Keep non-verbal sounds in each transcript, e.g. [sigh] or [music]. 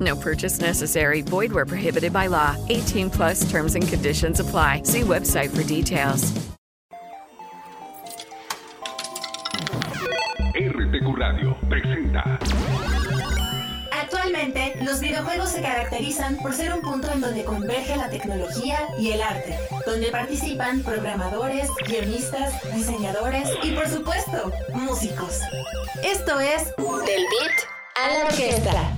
No purchase necessary. Void where prohibited by law. 18 plus terms and conditions apply. See website for details. RTQ Radio presenta. Actualmente, los videojuegos se caracterizan por ser un punto en donde converge la tecnología y el arte, donde participan programadores, guionistas, diseñadores y, por supuesto, músicos. Esto es Del Beat a la Orquesta.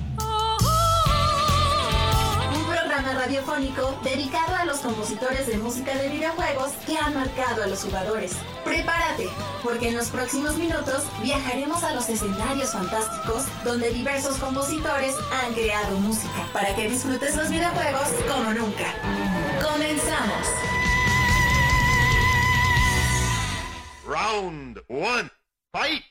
Radiofónico dedicado a los compositores de música de videojuegos que han marcado a los jugadores. Prepárate, porque en los próximos minutos viajaremos a los escenarios fantásticos donde diversos compositores han creado música para que disfrutes los videojuegos como nunca. Comenzamos. Round one, fight!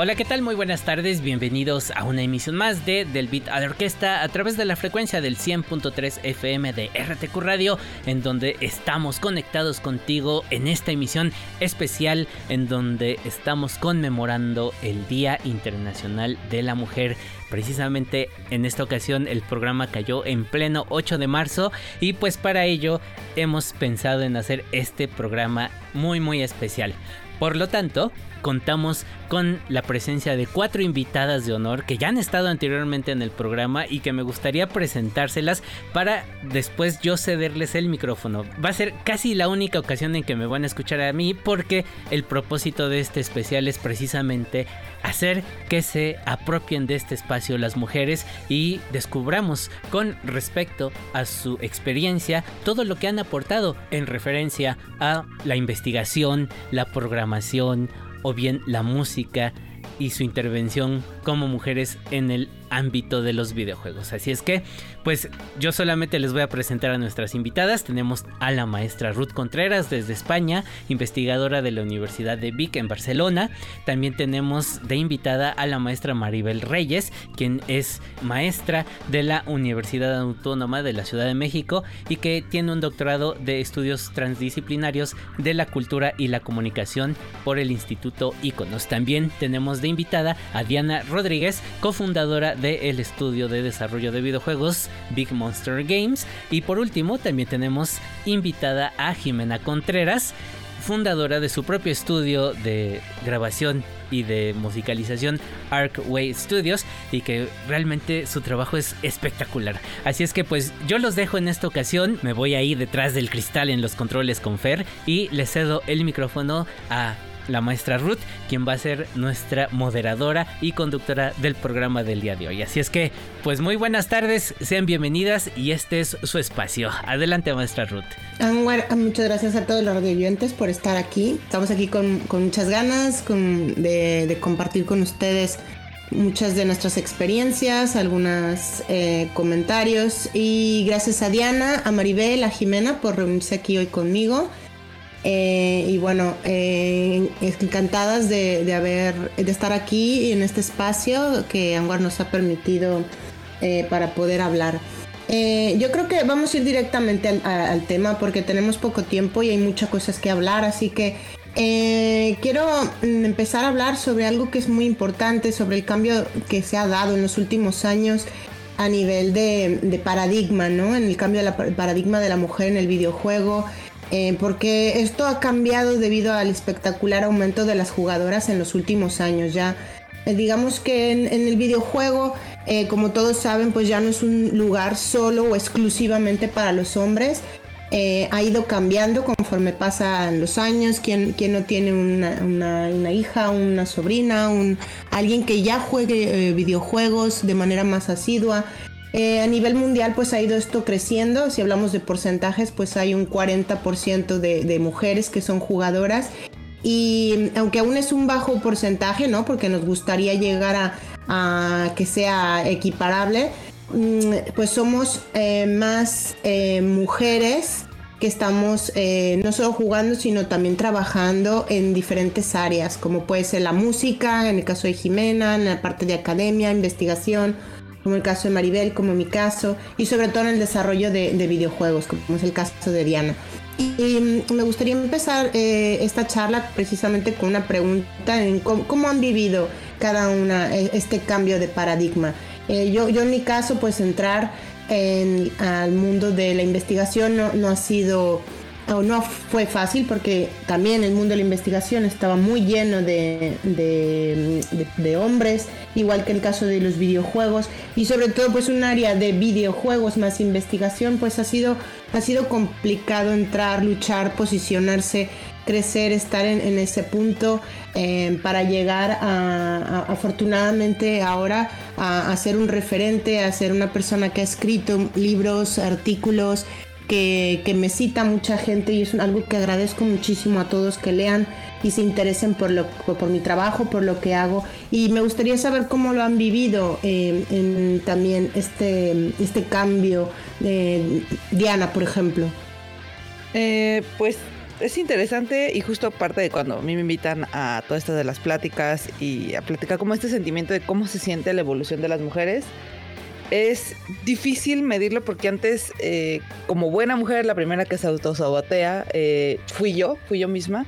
Hola, ¿qué tal? Muy buenas tardes, bienvenidos a una emisión más de Del Beat a la Orquesta a través de la frecuencia del 100.3 FM de RTQ Radio, en donde estamos conectados contigo en esta emisión especial en donde estamos conmemorando el Día Internacional de la Mujer. Precisamente en esta ocasión el programa cayó en pleno 8 de marzo y pues para ello hemos pensado en hacer este programa muy muy especial. Por lo tanto, contamos con la presencia de cuatro invitadas de honor que ya han estado anteriormente en el programa y que me gustaría presentárselas para después yo cederles el micrófono. Va a ser casi la única ocasión en que me van a escuchar a mí porque el propósito de este especial es precisamente hacer que se apropien de este espacio las mujeres y descubramos con respecto a su experiencia todo lo que han aportado en referencia a la investigación, la programación, o bien la música y su intervención como mujeres en el ámbito de los videojuegos. Así es que, pues yo solamente les voy a presentar a nuestras invitadas. Tenemos a la maestra Ruth Contreras desde España, investigadora de la Universidad de Vic en Barcelona. También tenemos de invitada a la maestra Maribel Reyes, quien es maestra de la Universidad Autónoma de la Ciudad de México y que tiene un doctorado de estudios transdisciplinarios de la cultura y la comunicación por el Instituto Iconos. También tenemos de invitada a Diana Rodríguez, cofundadora del estudio de desarrollo de videojuegos Big Monster Games. Y por último, también tenemos invitada a Jimena Contreras, fundadora de su propio estudio de grabación y de musicalización Arcway Studios y que realmente su trabajo es espectacular. Así es que pues yo los dejo en esta ocasión, me voy ahí detrás del cristal en los controles con Fer y le cedo el micrófono a la maestra Ruth, quien va a ser nuestra moderadora y conductora del programa del día de hoy. Así es que, pues muy buenas tardes, sean bienvenidas y este es su espacio. Adelante, maestra Ruth. Anwar, muchas gracias a todos los radioyentes por estar aquí. Estamos aquí con, muchas ganas de, compartir con ustedes muchas de nuestras experiencias, algunos eh, comentarios y gracias a Diana, a Maribel, a Jimena por reunirse aquí hoy conmigo. Eh, y bueno, eh, encantadas de, haber, de estar aquí en este espacio que Anwar nos ha permitido eh, para poder hablar. Yo creo que vamos a ir directamente al, tema porque tenemos poco tiempo y hay muchas cosas que hablar, así que quiero mm, empezar a hablar sobre algo que es muy importante, sobre el cambio que se ha dado en los últimos años a nivel de, paradigma, ¿no? En el cambio del paradigma de la mujer en el videojuego. Eh, porque esto ha cambiado debido al espectacular aumento de las jugadoras en los últimos años. Ya digamos que en, el videojuego eh, como todos saben, pues ya no es un lugar solo o exclusivamente para los hombres. Eh, ha ido cambiando conforme pasan los años. Quien, no tiene una, hija, una sobrina, un, alguien que ya juegue eh, videojuegos de manera más asidua. A nivel mundial pues ha ido esto creciendo, si hablamos de porcentajes pues hay un 40% de, de, mujeres que son jugadoras y aunque aún es un bajo porcentaje, ¿no? Porque nos gustaría llegar a, que sea equiparable, mm, pues somos eh, más eh, mujeres que estamos eh, no solo jugando, sino también trabajando en diferentes áreas, como puede ser la música, en el caso de Jimena, en la parte de academia, investigación, como el caso de Maribel, como mi caso, y sobre todo en el desarrollo de, de videojuegos, como es el caso de Diana. Y me gustaría empezar eh, esta charla precisamente con una pregunta en cómo, han vivido cada una eh, este cambio de paradigma. Eh, yo, yo en mi caso, pues entrar en, al mundo de la investigación no, no ha sido no fue fácil porque también el mundo de la investigación estaba muy lleno de, de, hombres, igual que el caso de los videojuegos. Y sobre todo pues un área de videojuegos más investigación pues ha sido, ha sido complicado entrar, luchar, posicionarse, crecer, estar en, ese punto eh, para llegar a, afortunadamente ahora a, a ser un referente, a ser una persona que ha escrito libros, artículos, que, me cita mucha gente y es algo que agradezco muchísimo a todos que lean y se interesen por, lo, por, mi trabajo, por lo que hago. Y me gustaría saber cómo lo han vivido eh, en, también este, este cambio. Diana, por ejemplo. Eh, pues es interesante y justo aparte de cuando a mí me invitan a todo esto de las pláticas y a platicar como este sentimiento de cómo se siente la evolución de las mujeres es difícil medirlo porque antes, eh, como buena mujer, la primera que se autosabotea eh, fui yo, fui yo misma.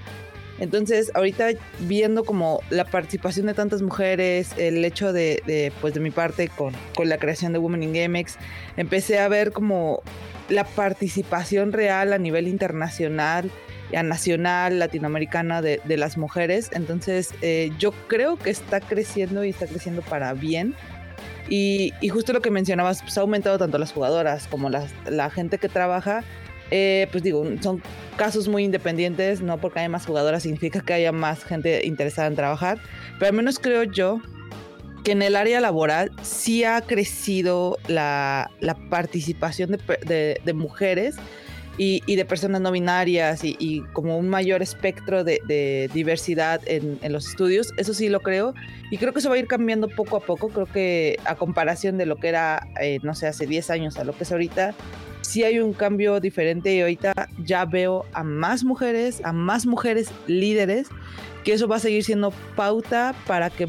Entonces, ahorita viendo como la participación de tantas mujeres, el hecho de, pues de mi parte con, con, la creación de Women in GameX, empecé a ver como la participación real a nivel internacional, a nacional, latinoamericana de, de las mujeres. Entonces, eh, yo creo que está creciendo y está creciendo para bien. Y, justo lo que mencionabas, pues ha aumentado tanto las jugadoras como la gente que trabaja. Eh, pues digo, son casos muy independientes, no porque haya más jugadoras significa que haya más gente interesada en trabajar, pero al menos creo yo que en el área laboral sí ha crecido la, participación de mujeres y, de personas no binarias y, como un mayor espectro de, diversidad en, los estudios, eso sí lo creo. Y creo que eso va a ir cambiando poco a poco. Creo que a comparación de lo que era, eh, no sé, hace 10 años a lo que es ahorita, sí hay un cambio diferente y ahorita ya veo a más mujeres, a más mujeres líderes que eso va a seguir siendo pauta para que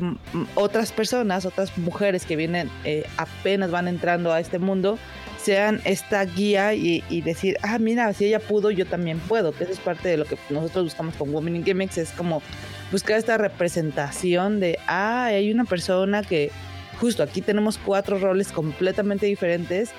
otras personas, otras mujeres que vienen eh, apenas van entrando a este mundo, sean esta guía y, decir, ah, mira, si ella pudo, yo también puedo, que eso es parte de lo que nosotros buscamos con Women in Gamex, es como buscar esta representación de, ah, hay una persona que justo aquí tenemos cuatro roles completamente diferentes,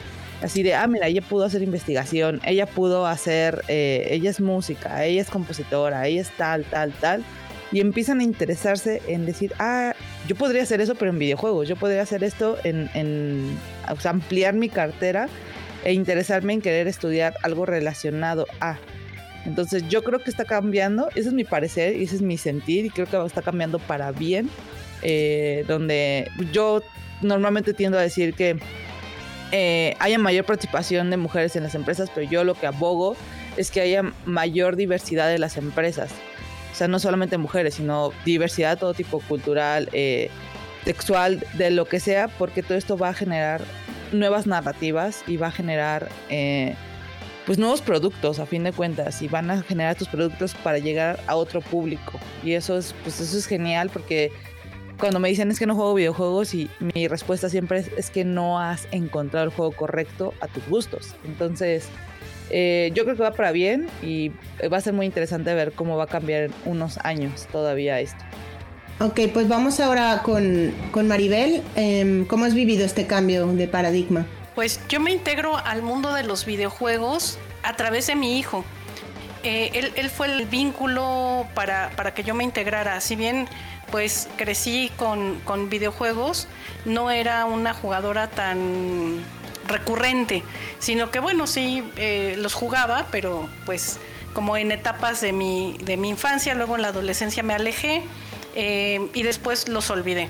así de, ah, mira, ella pudo hacer investigación, ella pudo hacer, eh, ella es música, ella es compositora, ella es tal, tal, tal y empiezan a interesarse en decir, ah, yo podría hacer eso, pero en videojuegos, yo podría hacer esto en, ampliar mi cartera e interesarme en querer estudiar algo relacionado a. Entonces yo creo que está cambiando, ese es mi parecer y ese es mi sentir y creo que está cambiando para bien, eh, donde yo normalmente tiendo a decir que eh, haya mayor participación de mujeres en las empresas, pero yo lo que abogo es que haya mayor diversidad de las empresas. O sea, no solamente mujeres, sino diversidad todo tipo, cultural, eh, sexual, de lo que sea, porque todo esto va a generar nuevas narrativas y va a generar eh, pues nuevos productos a fin de cuentas y van a generar estos productos para llegar a otro público. Y eso es pues eso es genial porque cuando me dicen es que no juego videojuegos y mi respuesta siempre es, es que no has encontrado el juego correcto a tus gustos. Entonces, eh, yo creo que va para bien y va a ser muy interesante ver cómo va a cambiar en unos años todavía esto. Ok, pues vamos ahora con, con Maribel. Em, ¿Cómo has vivido este cambio de paradigma? Pues yo me integro al mundo de los videojuegos a través de mi hijo. Eh, él, él, fue el vínculo para, para, que yo me integrara. Si bien pues crecí con, con videojuegos, no era una jugadora tan recurrente, sino que bueno, sí eh, los jugaba, pero pues como en etapas de mi, de mi infancia, luego en la adolescencia me alejé eh, y después los olvidé.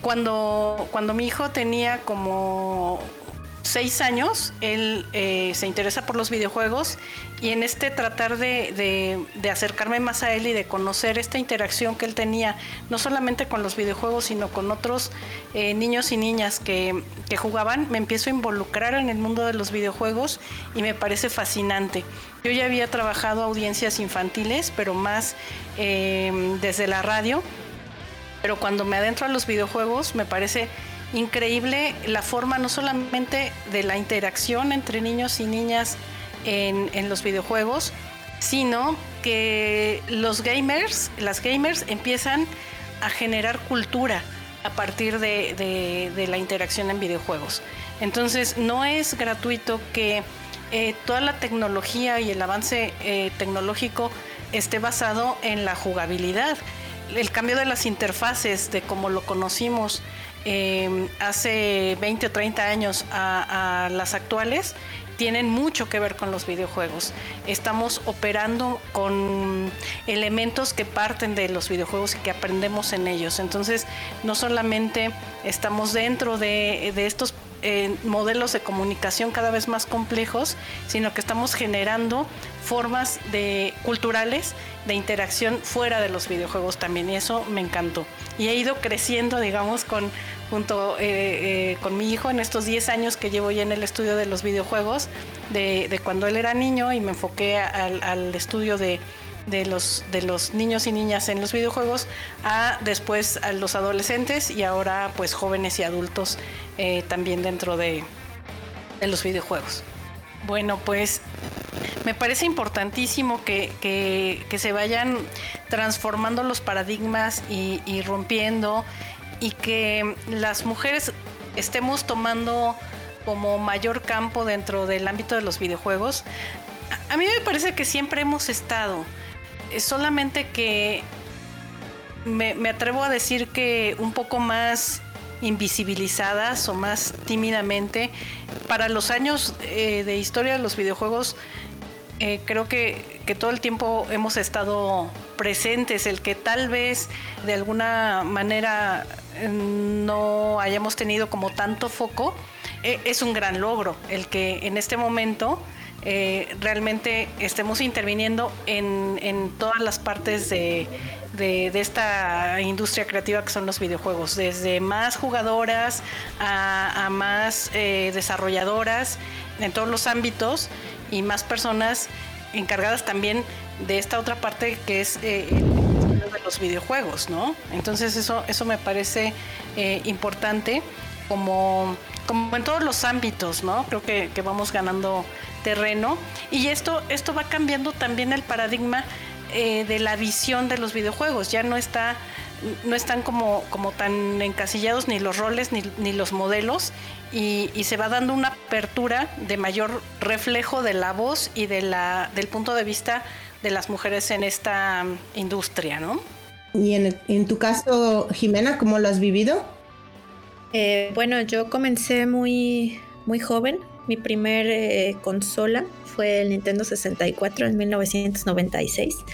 Cuando, cuando mi hijo tenía como seis años, él eh, se interesa por los videojuegos y en este tratar de, acercarme más a él y de conocer esta interacción que él tenía, no solamente con los videojuegos, sino con otros eh, niños y niñas que, jugaban, me empiezo a involucrar en el mundo de los videojuegos y me parece fascinante. Yo ya había trabajado audiencias infantiles, pero más eh, desde la radio, pero cuando me adentro a los videojuegos me parece increíble la forma no solamente de la interacción entre niños y niñas en, los videojuegos, sino que los gamers, las gamers empiezan a generar cultura a partir de, la interacción en videojuegos. Entonces no es gratuito que eh, toda la tecnología y el avance eh, tecnológico esté basado en la jugabilidad. El cambio de las interfaces, de cómo lo conocimos, Em, hace 20 o 30 años a, las actuales tienen mucho que ver con los videojuegos. Estamos operando con elementos que parten de los videojuegos y que aprendemos en ellos. Entonces, no solamente estamos dentro de, estos modelos de comunicación cada vez más complejos, sino que estamos generando formas de culturales de interacción fuera de los videojuegos también y eso me encantó y he ido creciendo digamos con junto eh, eh, con mi hijo en estos 10 años que llevo ya en el estudio de los videojuegos de, cuando él era niño y me enfoqué al estudio de de los, de los niños y niñas en los videojuegos a después a los adolescentes y ahora pues jóvenes y adultos eh, también dentro de, de, los videojuegos. Bueno, pues me parece importantísimo que, que, se vayan transformando los paradigmas y, y rompiendo y que las mujeres estemos tomando como mayor campo dentro del ámbito de los videojuegos. A mí me parece que siempre hemos estado, solamente que me, atrevo a decir que un poco más invisibilizadas o más tímidamente. Para los años eh, de historia de los videojuegos, eh, creo que, que, todo el tiempo hemos estado presentes, el que tal vez de alguna manera no hayamos tenido como tanto foco, es un gran logro, el que en este momento eh, realmente estemos interviniendo en, todas las partes de, esta industria creativa que son los videojuegos, desde más jugadoras a, más eh, desarrolladoras en todos los ámbitos y más personas encargadas también de esta otra parte que es eh, de los videojuegos, ¿no? Entonces eso, eso me parece importante como, como en todos los ámbitos, ¿no? Creo que, que vamos ganando terreno y esto, esto va cambiando también el paradigma eh, de la visión de los videojuegos. Ya no está no están como, como tan encasillados ni los roles ni, los modelos y, se va dando una apertura de mayor reflejo de la voz y de la, del punto de vista de las mujeres en esta industria, ¿no? Y en, en tu caso, Jimena, ¿cómo lo has vivido? Eh, bueno, yo comencé muy, muy joven, mi primer eh, consola fue el Nintendo 64 en 1996,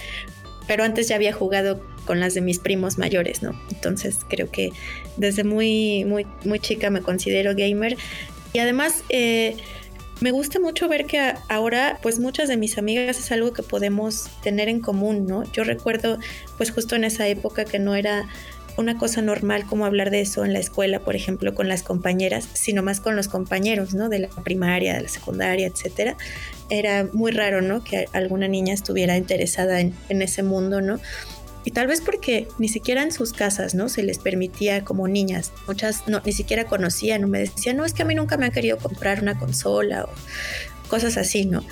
pero antes ya había jugado con las de mis primos mayores, ¿no? Entonces creo que desde muy, muy, muy chica me considero gamer. Y además eh, me gusta mucho ver que ahora pues muchas de mis amigas es algo que podemos tener en común, ¿no? Yo recuerdo pues justo en esa época que no era una cosa normal como hablar de eso en la escuela, por ejemplo, con las compañeras, sino más con los compañeros, ¿no? De la primaria, de la secundaria, etcétera. Era muy raro, ¿no? Que alguna niña estuviera interesada en, ese mundo, ¿no? Y tal vez porque ni siquiera en sus casas, ¿no? Se les permitía como niñas. Muchas no, ni siquiera conocían o me decían, no, es que a mí nunca me han querido comprar una consola o cosas así, ¿no?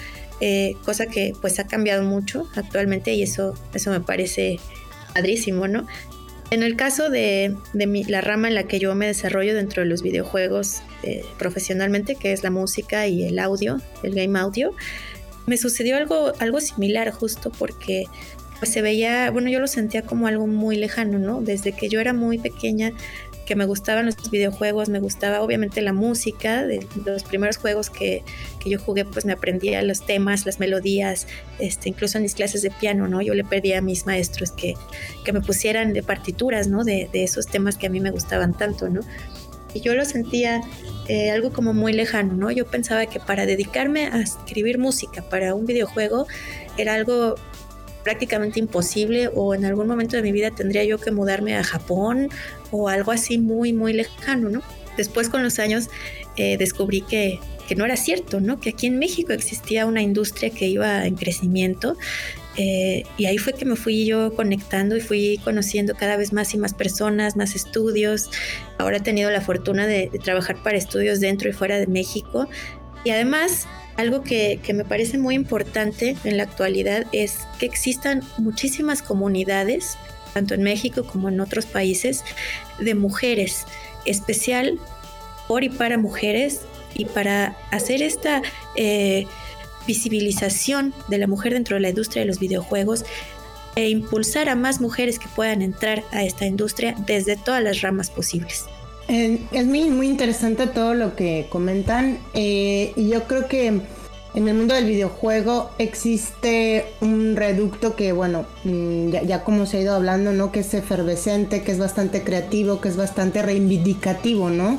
Eh, cosa que pues ha cambiado mucho actualmente y eso, eso me parece padrísimo, ¿no? En el caso de, la rama en la que yo me desarrollo dentro de los videojuegos eh, profesionalmente, que es la música y el audio, el game audio, me sucedió algo, algo similar justo porque pues se veía, bueno, yo lo sentía como algo muy lejano, ¿no? Desde que yo era muy pequeña, que me gustaban los videojuegos, me gustaba obviamente la música, de los primeros juegos que, que, yo jugué pues me aprendía los temas, las melodías, este, incluso en mis clases de piano, ¿no? Yo le pedía a mis maestros que, que me pusieran de partituras, ¿no? De, de, esos temas que a mí me gustaban tanto, ¿no? Y yo lo sentía eh, algo como muy lejano, ¿no? Yo pensaba que para dedicarme a escribir música para un videojuego era algo prácticamente imposible o en algún momento de mi vida tendría yo que mudarme a Japón o algo así muy, muy lejano, ¿no? Después con los años eh, descubrí que, que, no era cierto, ¿no? Que aquí en México existía una industria que iba en crecimiento eh, y ahí fue que me fui yo conectando y fui conociendo cada vez más y más personas, más estudios. Ahora he tenido la fortuna de, de trabajar para estudios dentro y fuera de México y además algo que, me parece muy importante en la actualidad es que existan muchísimas comunidades, tanto en México como en otros países, de mujeres, especial por y para mujeres, y para hacer esta eh, visibilización de la mujer dentro de la industria de los videojuegos e impulsar a más mujeres que puedan entrar a esta industria desde todas las ramas posibles. Es muy, muy interesante todo lo que comentan eh, y yo creo que en el mundo del videojuego existe un reducto que, bueno, mm, ya, como se ha ido hablando, ¿no? Que es efervescente, que es bastante creativo, que es bastante reivindicativo, ¿no?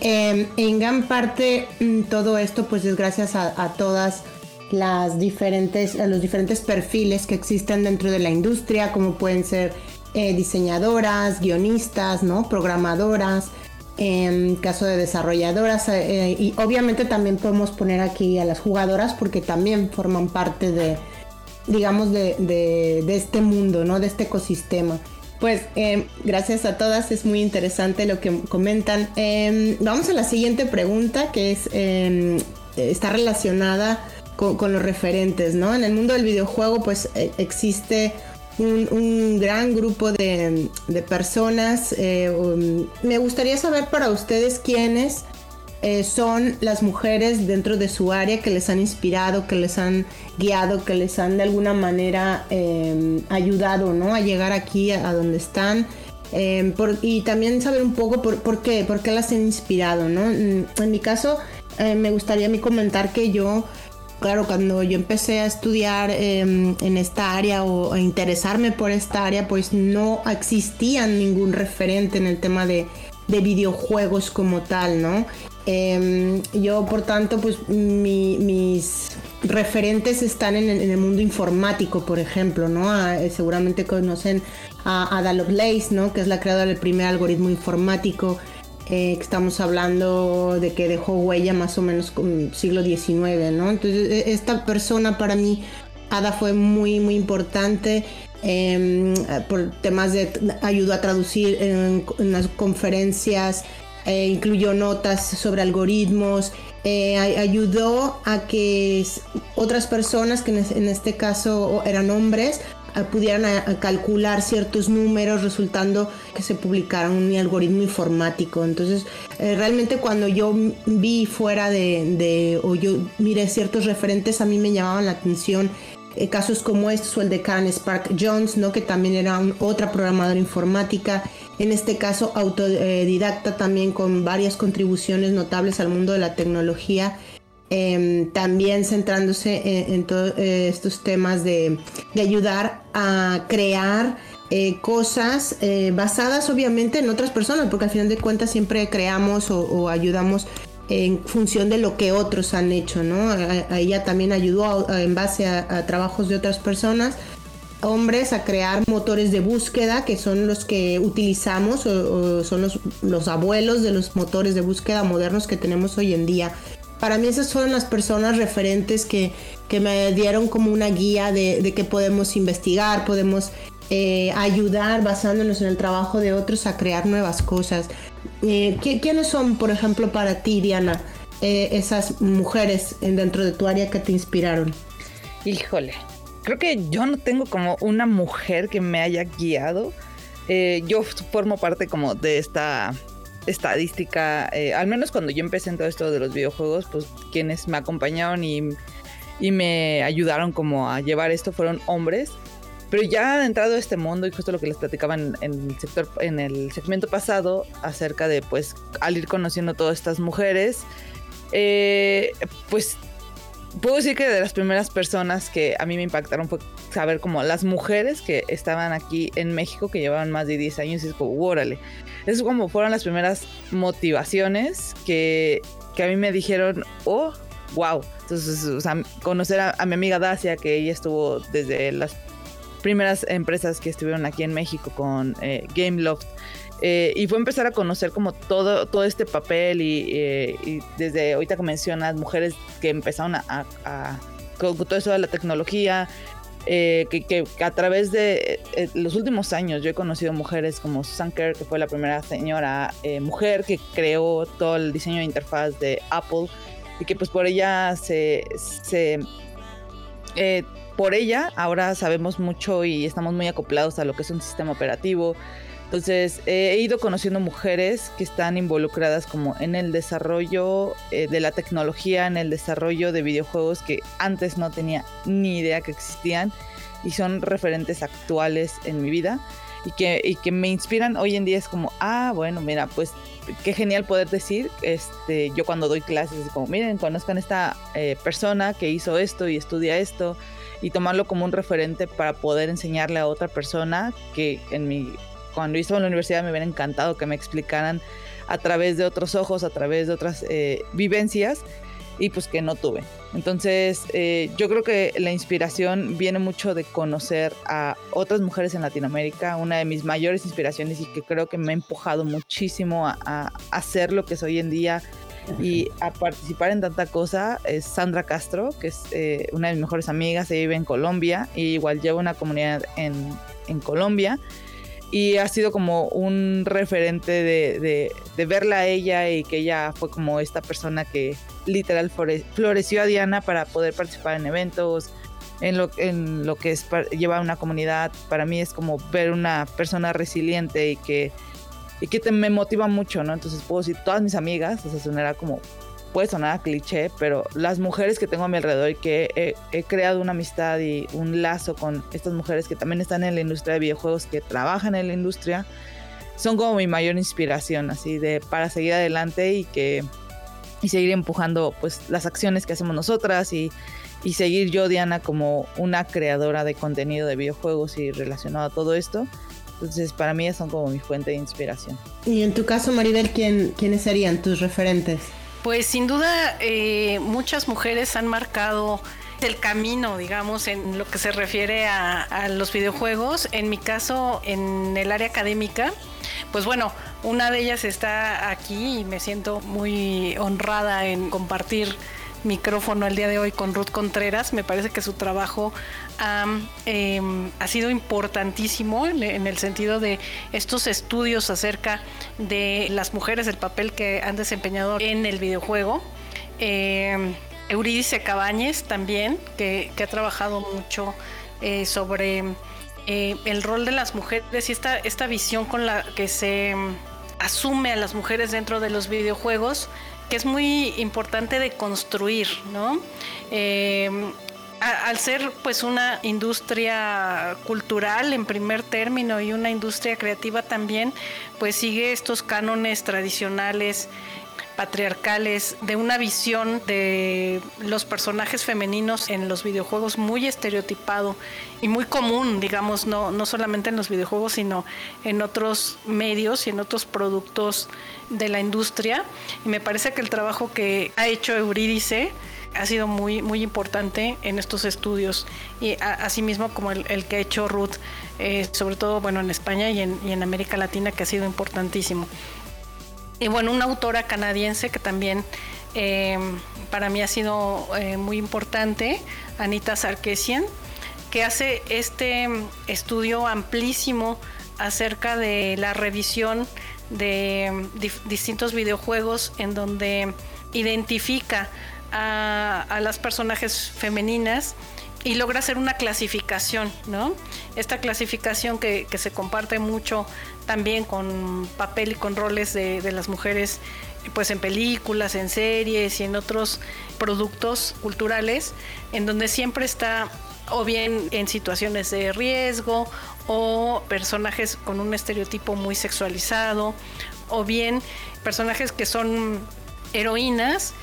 Em, en gran parte mm, todo esto pues es gracias a, todas las diferentes, a los diferentes perfiles que existen dentro de la industria, como pueden ser eh, diseñadoras, guionistas, ¿no? Programadoras, en caso de desarrolladoras eh, y obviamente también podemos poner aquí a las jugadoras porque también forman parte de digamos de, este mundo no de este ecosistema. Pues eh, gracias a todas es muy interesante lo que comentan. Em, vamos a la siguiente pregunta que es em, está relacionada con, con, los referentes no en el mundo del videojuego pues e, existe un, gran grupo de, personas. Eh, um, me gustaría saber para ustedes quiénes eh, son las mujeres dentro de su área que les han inspirado, que les han guiado, que les han de alguna manera em, ayudado ¿no? a llegar aquí a, donde están. Em, y también saber un poco por, por, qué, por qué las han inspirado. ¿no? Mm, en mi caso, eh, me gustaría a comentar que yo claro, cuando yo empecé a estudiar em, en esta área o a interesarme por esta área, pues no existía ningún referente en el tema de, videojuegos como tal, ¿no? Em, yo, por tanto, pues mis referentes están en el, mundo informático, por ejemplo, ¿no? Ah, eh, seguramente conocen a Ada Lovelace, ¿no? Que es la creadora del primer algoritmo informático eh, estamos hablando de que dejó huella más o menos con siglo XIX, ¿no? Entonces, e, esta persona para mí, Ada, fue muy, muy importante. Em, por temas de ayudó a traducir en, las conferencias, eh, incluyó notas sobre algoritmos, eh, ayudó a que otras personas, que en este caso eran hombres, pudieran calcular ciertos números resultando que se publicara un algoritmo informático. Entonces, eh, realmente cuando yo vi fuera de, o yo miré ciertos referentes, a mí me llamaban la atención eh, casos como estos o el de Karen Spark Jones, ¿no? que también era otra programadora informática, en este caso autodidacta también con varias contribuciones notables al mundo de la tecnología Em, también centrándose en, todos eh, estos temas de, ayudar a crear eh, cosas eh, basadas obviamente en otras personas, porque al final de cuentas siempre creamos o, ayudamos en función de lo que otros han hecho, ¿no? ella también ayudó en base a, trabajos de otras personas, hombres, a crear motores de búsqueda, que son los que utilizamos o, son los, los abuelos de los motores de búsqueda modernos que tenemos hoy en día para mí esas fueron las personas referentes que, me dieron como una guía de, que podemos investigar, podemos eh, ayudar basándonos en el trabajo de otros a crear nuevas cosas. Eh, ¿Quiénes son, por ejemplo, para ti, Diana, eh, esas mujeres dentro de tu área que te inspiraron? Híjole, creo que yo no tengo como una mujer que me haya guiado. yo formo parte como de esta estadística, al menos cuando yo empecé en todo esto de los videojuegos, pues quienes me acompañaron y, y me ayudaron como a llevar esto fueron hombres. Pero ya entrado a este mundo y justo lo que les platicaban en el sector, en el segmento pasado acerca de pues al ir conociendo todas estas mujeres, eh, pues puedo decir que de las primeras personas que a mí me impactaron fue saber como las mujeres que estaban aquí en México que llevaban más de 10 años y es como, órale. Eso como fueron las primeras motivaciones que, que a mí me dijeron, oh, wow. Entonces, o sea, conocer a, a mi amiga Dacia, que ella estuvo desde las primeras empresas que estuvieron aquí en México con eh, Gameloft. Eh, y fue empezar a conocer como todo, todo este papel eh, y, desde ahorita que mencionas mujeres que empezaron a, con todo eso de la tecnología, que, que, a través de los últimos años yo he conocido mujeres como Susan Kerr, que fue la primera señora mujer que creó todo el diseño de interfaz de Apple y que pues por ella se, se por ella ahora sabemos mucho y estamos muy acoplados a lo que es un sistema operativo. Entonces he ido conociendo mujeres que están involucradas como en el desarrollo eh, de la tecnología, en el desarrollo de videojuegos que antes no tenía ni idea que existían y son referentes actuales en mi vida y que, y que me inspiran hoy en día. Es como, ah, bueno, mira, pues qué genial poder decir, este, yo cuando doy clases, como, miren, conozcan esta eh, persona que hizo esto y estudia esto y tomarlo como un referente para poder enseñarle a otra persona que en mi cuando hizo en la universidad me hubiera encantado que me explicaran a través de otros ojos, a través de otras eh, vivencias y pues que no tuve. Entonces eh, yo creo que la inspiración viene mucho de conocer a otras mujeres en Latinoamérica, una de mis mayores inspiraciones y que creo que me ha empujado muchísimo a, a hacer lo que es hoy en día y a participar en tanta cosa es Sandra Castro, que es eh, una de mis mejores amigas, ella vive en Colombia y igual lleva una comunidad en, en Colombia y ha sido como un referente de, de, verla a ella y que ella fue como esta persona que literal floreció a Diana para poder participar en eventos, en lo, en lo que es llevar una comunidad. Para mí es como ver una persona resiliente y que y que me motiva mucho, ¿no? Entonces puedo decir, todas mis amigas, o sea, sonará como, puede sonar a cliché, pero las mujeres que tengo a mi alrededor y que he, creado una amistad y un lazo con estas mujeres que también están en la industria de videojuegos, que trabajan en la industria, son como mi mayor inspiración, así de para seguir adelante y que y seguir empujando pues las acciones que hacemos nosotras y, y seguir yo Diana como una creadora de contenido de videojuegos y relacionado a todo esto entonces, para mí son como mi fuente de inspiración. Y en tu caso, Maribel, ¿quién, ¿quiénes serían tus referentes? Pues sin duda, eh, muchas mujeres han marcado el camino, digamos, en lo que se refiere a, a, los videojuegos. En mi caso, en el área académica, pues bueno, una de ellas está aquí y me siento muy honrada en compartir micrófono el día de hoy con Ruth Contreras. Me parece que su trabajo em, ha sido importantísimo en, el sentido de estos estudios acerca de las mujeres, el papel que han desempeñado en el videojuego. Eh, Eurídice también, que, ha trabajado mucho eh, sobre eh, el rol de las mujeres y esta, esta visión con la que se asume a las mujeres dentro de los videojuegos que es muy importante de construir, ¿no? Eh, al ser pues una industria cultural en primer término y una industria creativa también, pues sigue estos cánones tradicionales patriarcales, de una visión de los personajes femeninos en los videojuegos muy estereotipado y muy común, digamos, no, no solamente en los videojuegos, sino en otros medios y en otros productos de la industria. Y me parece que el trabajo que ha hecho Eurídice ha sido muy, muy importante en estos estudios y asimismo como el, que ha hecho Ruth, eh, sobre todo bueno, en España y en, y en América Latina, que ha sido importantísimo. Y bueno, una autora canadiense que también eh, para mí ha sido eh, muy importante, Anita Sarkeesian, que hace este estudio amplísimo acerca de la revisión de distintos videojuegos en donde identifica a, las personajes femeninas y logra hacer una clasificación, ¿no? Esta clasificación que, se comparte mucho también con papel y con roles de, las mujeres, pues en películas, en series y en otros productos culturales, en donde siempre está o bien en situaciones de riesgo o personajes con un estereotipo muy sexualizado o bien personajes que son heroínas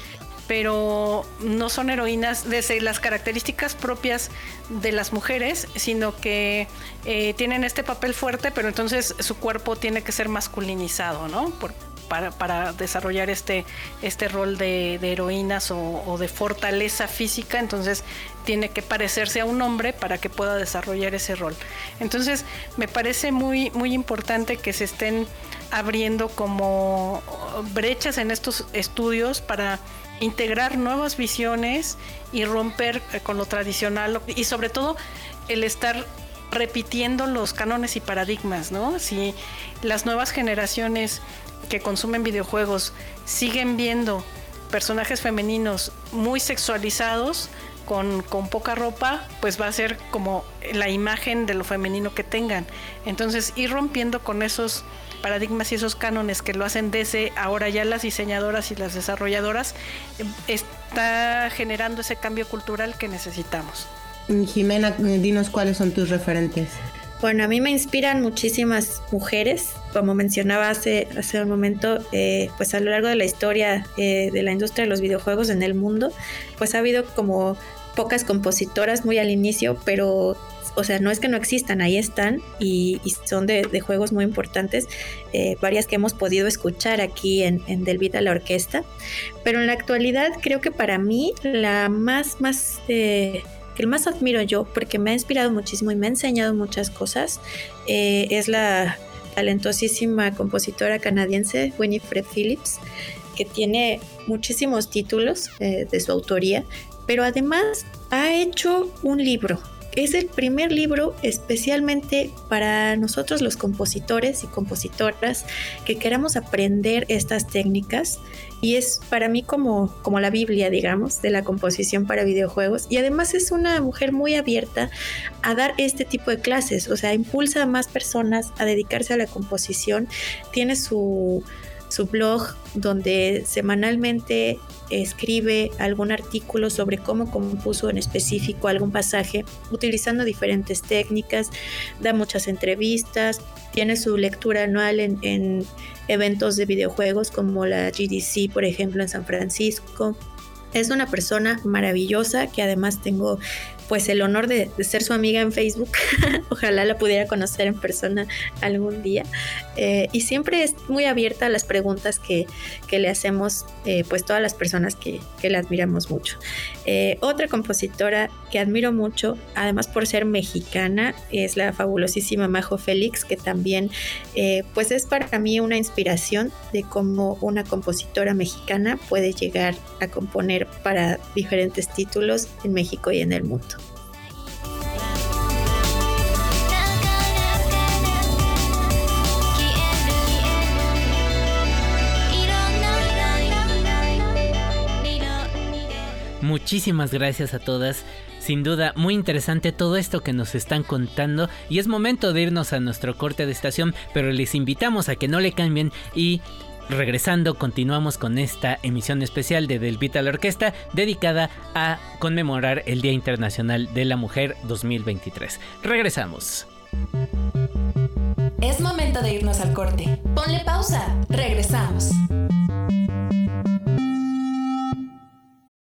pero no son heroínas desde las características propias de las mujeres, sino que eh, tienen este papel fuerte, pero entonces su cuerpo tiene que ser masculinizado, ¿no? para, desarrollar este, este rol de, heroínas o, de fortaleza física, entonces tiene que parecerse a un hombre para que pueda desarrollar ese rol. Entonces me parece muy, muy importante que se estén abriendo como brechas en estos estudios para integrar nuevas visiones y romper con lo tradicional y sobre todo el estar repitiendo los cánones y paradigmas, ¿no? Si las nuevas generaciones que consumen videojuegos siguen viendo personajes femeninos muy sexualizados, con, con, poca ropa, pues va a ser como la imagen de lo femenino que tengan. Entonces, ir rompiendo con esos paradigmas y esos cánones que lo hacen desde ahora ya las diseñadoras y las desarrolladoras, está generando ese cambio cultural que necesitamos. Jimena, dinos cuáles son tus referentes. Bueno, a mí me inspiran muchísimas mujeres, como mencionaba hace, hace un momento, eh, pues a lo largo de la historia eh, de la industria de los videojuegos en el mundo, pues ha habido como pocas compositoras muy al inicio, pero o sea, no es que no existan, ahí están y, son de, juegos muy importantes, eh, varias que hemos podido escuchar aquí en, en Del Vida a la Orquesta, pero en la actualidad creo que para mí la más, más... Eh, que el más admiro yo, porque me ha inspirado muchísimo y me ha enseñado muchas cosas, eh, es la talentosísima compositora canadiense Winifred Phillips, que tiene muchísimos títulos de su autoría, pero además ha hecho un libro es el primer libro especialmente para nosotros los compositores y compositoras que queramos aprender estas técnicas y es para mí como, como la Biblia, digamos, de la composición para videojuegos. Y además es una mujer muy abierta a dar este tipo de clases, o sea, impulsa a más personas a dedicarse a la composición, tiene su su blog donde semanalmente escribe algún artículo sobre cómo compuso en específico algún pasaje utilizando diferentes técnicas, da muchas entrevistas, tiene su lectura anual en, en eventos de videojuegos como la GDC, por ejemplo, en San Francisco. Es una persona maravillosa que además tengo pues el honor de, ser su amiga en Facebook. [laughs] Ojalá la pudiera conocer en persona algún día. Eh, y siempre es muy abierta a las preguntas que, le hacemos eh, pues todas las personas que, que la admiramos mucho. Eh, otra compositora que admiro mucho, además por ser mexicana, es la fabulosísima Majo Félix, que también pues es para mí una inspiración de cómo una compositora mexicana puede llegar a componer para diferentes títulos en México y en el mundo. Muchísimas gracias a todas. Sin duda, muy interesante todo esto que nos están contando y es momento de irnos a nuestro corte de estación, pero les invitamos a que no le cambien y regresando continuamos con esta emisión especial de Del Beat a la Orquesta dedicada a conmemorar el Día Internacional de la Mujer 2023. Regresamos. Es momento de irnos al corte. Ponle pausa. Regresamos.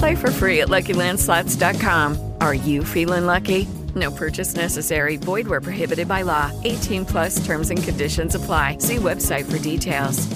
Play for free at LuckyLandSlots.com. Are you feeling lucky? No purchase necessary. Void where prohibited by law. 18 plus terms and conditions apply. See website for details.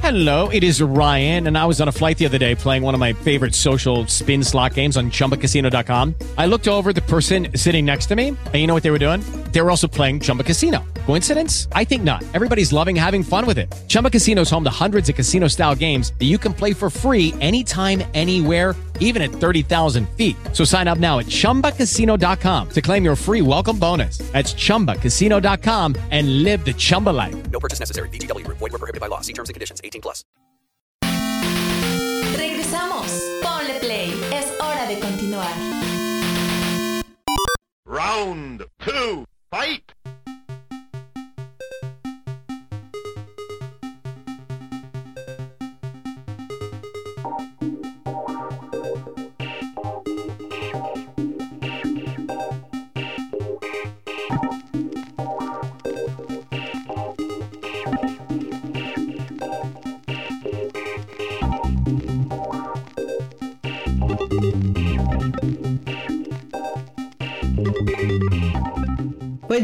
Hello, it is Ryan, and I was on a flight the other day playing one of my favorite social spin slot games on chumbacasino.com. I looked over the person sitting next to me, and you know what they were doing? They were also playing Chumba Casino. Coincidence? I think not. Everybody's loving having fun with it. Chumba Casino is home to hundreds of casino style games that you can play for free anytime, anywhere, even at 30,000 feet. So sign up now at chumbacasino.com to claim your free welcome bonus. That's chumbacasino.com and live the Chumba life. No purchase necessary. VGW, void, were prohibited by law. See terms and conditions 18 plus. Regresamos. Ponle play. Es hora de continuar. Round two, fight!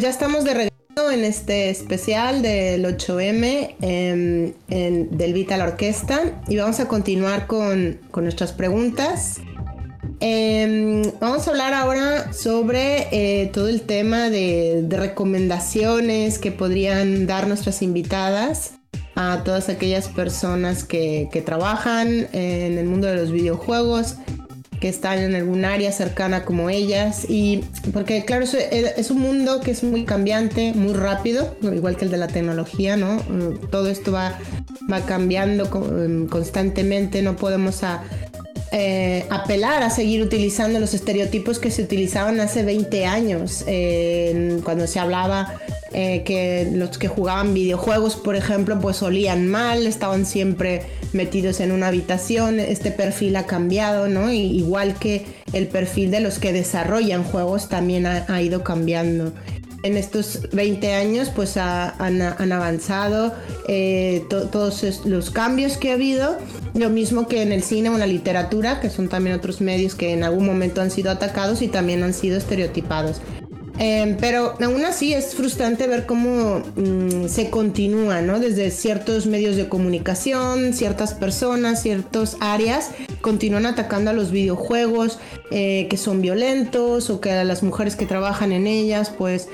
Ya estamos de regreso en este especial del 8M em, del Vital Orquesta y vamos a continuar con, con nuestras preguntas. Em, vamos a hablar ahora sobre eh, todo el tema de, recomendaciones que podrían dar nuestras invitadas a todas aquellas personas que trabajan en el mundo de los videojuegos que están en algún área cercana como ellas. Y porque claro es, un mundo que es muy cambiante muy rápido igual que el de la tecnología no Mm, todo esto va va cambiando mm, constantemente. No podemos a- eh, apelar a seguir utilizando los estereotipos que se utilizaban hace 20 años, cuando se hablaba eh, que los que jugaban videojuegos, por ejemplo, pues olían mal, estaban siempre metidos en una habitación, este perfil ha cambiado, ¿no? Igual que el perfil de los que desarrollan juegos también ha, ido cambiando en estos 20 años pues ha- han, avanzado eh, to- todos los cambios que ha habido, lo mismo que en el cine o en la literatura, que son también otros medios que en algún momento han sido atacados y también han sido estereotipados. Eh, pero aún así es frustrante ver cómo mm, se continúa, ¿no? Desde ciertos medios de comunicación, ciertas personas, ciertas áreas continúan atacando a los videojuegos eh, que son violentos o que a las mujeres que trabajan en ellas, pues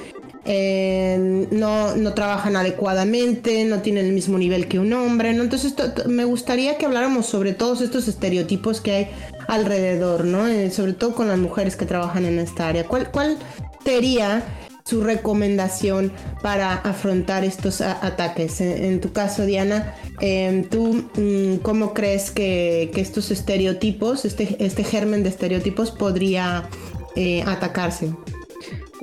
eh, no, no trabajan adecuadamente, no tienen el mismo nivel que un hombre. Entonces to- to- me gustaría que habláramos sobre todos estos estereotipos que hay alrededor, ¿no? Eh, sobre todo con las mujeres que trabajan en esta área. ¿Cuál, cuál sería su recomendación para afrontar estos ataques? En, en tu caso, Diana, eh, ¿tú mm, cómo crees que, que estos estereotipos, este, este germen de estereotipos podría eh, atacarse?